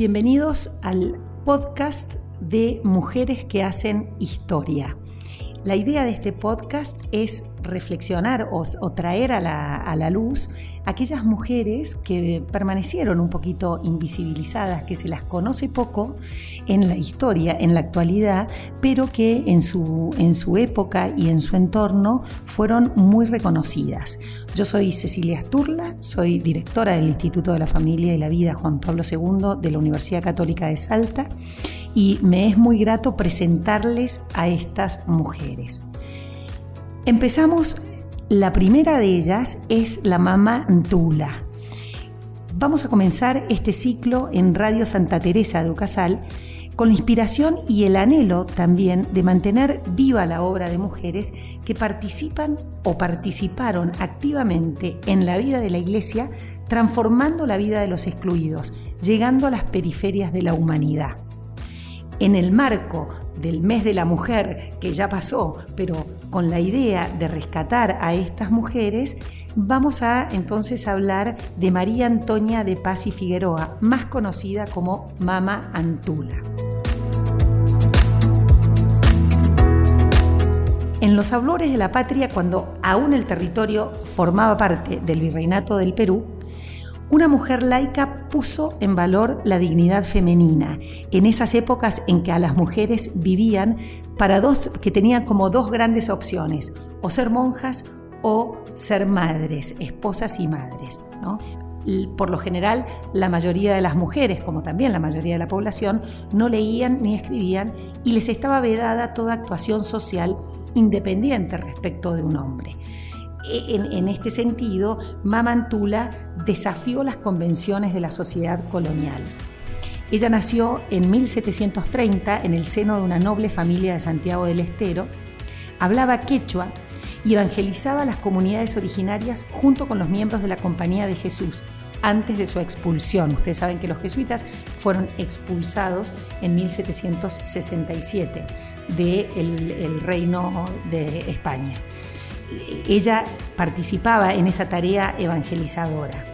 Bienvenidos al podcast de Mujeres que hacen historia. La idea de este podcast es reflexionar o, traer a la, luz aquellas mujeres que permanecieron un poquito invisibilizadas, que se las conoce poco en la historia, en la actualidad, pero que en su, en su época y en su entorno fueron muy reconocidas. Yo soy Cecilia Asturla, soy directora del Instituto de la Familia y la Vida Juan Pablo II de la Universidad Católica de Salta y me es muy grato presentarles a estas mujeres. Empezamos, la primera de ellas es la mamá Ntula. Vamos a comenzar este ciclo en Radio Santa Teresa de Ucasal con la inspiración y el anhelo también de mantener viva la obra de mujeres que participan o participaron activamente en la vida de la Iglesia, transformando la vida de los excluidos, llegando a las periferias de la humanidad en el marco del mes de la mujer que ya pasó, pero con la idea de rescatar a estas mujeres, vamos a entonces hablar de María Antonia de Paz y Figueroa, más conocida como Mama Antula. En los Ablores de la Patria, cuando aún el territorio formaba parte del Virreinato del Perú, una mujer laica puso en valor la dignidad femenina en esas épocas en que a las mujeres vivían para dos que tenían como dos grandes opciones, o ser monjas o ser madres, esposas y madres. Por lo general, la mayoría de las mujeres, como también la mayoría de la población, no leían ni escribían y les estaba vedada toda actuación social independiente respecto de un hombre. En, este sentido, Mamantula desafió las convenciones de la sociedad colonial. Ella nació en 1730 en el seno de una noble familia de Santiago del Estero, hablaba quechua y evangelizaba a las comunidades originarias junto con los miembros de la Compañía de Jesús antes de su expulsión. Ustedes saben que los jesuitas fueron expulsados en 1767 del reino de España ella participaba en esa tarea evangelizadora.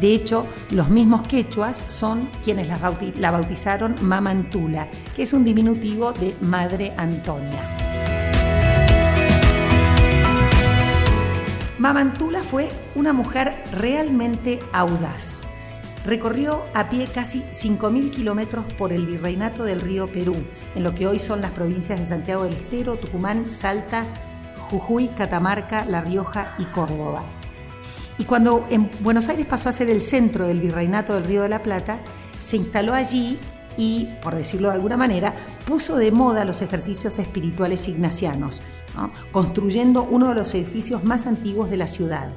De hecho, los mismos quechuas son quienes la, bautizaron Mamantula, que es un diminutivo de Madre Antonia. Mamantula fue una mujer realmente audaz. Recorrió a pie casi 5.000 kilómetros por el virreinato del río Perú, en lo que hoy son las provincias de Santiago del Estero, Tucumán, Salta, Jujuy, Catamarca, La Rioja y Córdoba. Y cuando en Buenos Aires pasó a ser el centro del virreinato del Río de la Plata, se instaló allí y, por decirlo de alguna manera, puso de moda los ejercicios espirituales ignacianos, construyendo uno de los edificios más antiguos de la ciudad,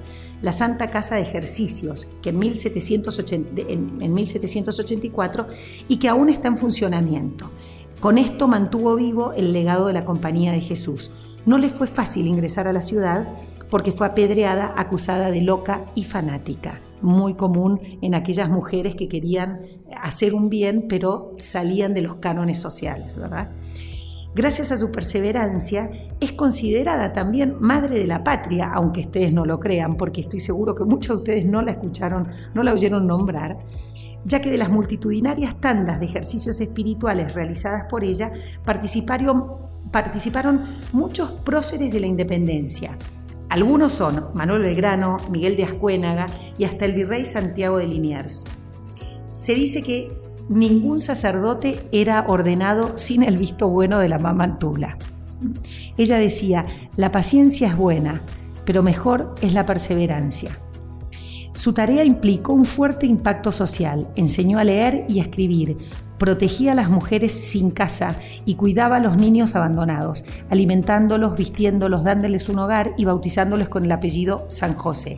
la Santa Casa de Ejercicios, que en, 1780, en 1784 y que aún está en funcionamiento. Con esto mantuvo vivo el legado de la Compañía de Jesús, no le fue fácil ingresar a la ciudad porque fue apedreada, acusada de loca y fanática, muy común en aquellas mujeres que querían hacer un bien pero salían de los cánones sociales, ¿verdad? Gracias a su perseverancia, es considerada también madre de la patria, aunque ustedes no lo crean, porque estoy seguro que muchos de ustedes no la escucharon, no la oyeron nombrar, ya que de las multitudinarias tandas de ejercicios espirituales realizadas por ella participaron participaron muchos próceres de la independencia. Algunos son Manuel Belgrano, Miguel de Ascuénaga y hasta el virrey Santiago de Liniers. Se dice que ningún sacerdote era ordenado sin el visto bueno de la mamá Tula. Ella decía, la paciencia es buena, pero mejor es la perseverancia. Su tarea implicó un fuerte impacto social, enseñó a leer y a escribir, protegía a las mujeres sin casa y cuidaba a los niños abandonados, alimentándolos, vistiéndolos, dándoles un hogar y bautizándolos con el apellido San José.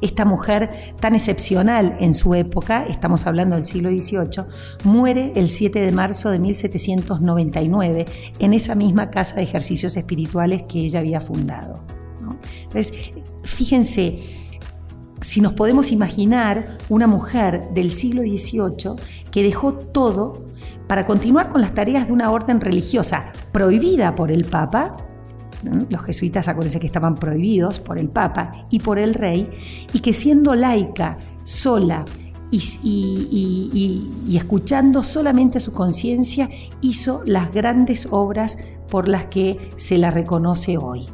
Esta mujer tan excepcional en su época, estamos hablando del siglo XVIII, muere el 7 de marzo de 1799 en esa misma casa de ejercicios espirituales que ella había fundado. Entonces, fíjense, si nos podemos imaginar una mujer del siglo XVIII que dejó todo para continuar con las tareas de una orden religiosa prohibida por el Papa, los jesuitas acuérdense que estaban prohibidos por el Papa y por el rey, y que siendo laica, sola y, escuchando solamente su conciencia hizo las grandes obras por las que se la reconoce hoy.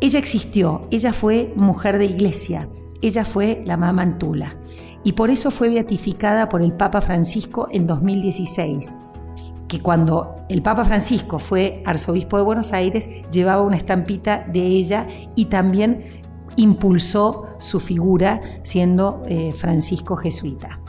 Ella existió, ella fue mujer de iglesia, ella fue la mamá Antula y por eso fue beatificada por el Papa Francisco en 2016 que cuando el Papa Francisco fue arzobispo de Buenos Aires llevaba una estampita de ella y también impulsó su figura siendo eh, Francisco jesuita.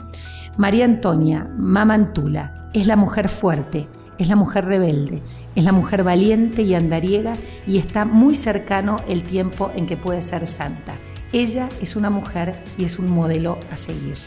María Antonia Mamantula es la mujer fuerte, es la mujer rebelde, es la mujer valiente y andariega y está muy cercano el tiempo en que puede ser santa. Ella es una mujer y es un modelo a seguir.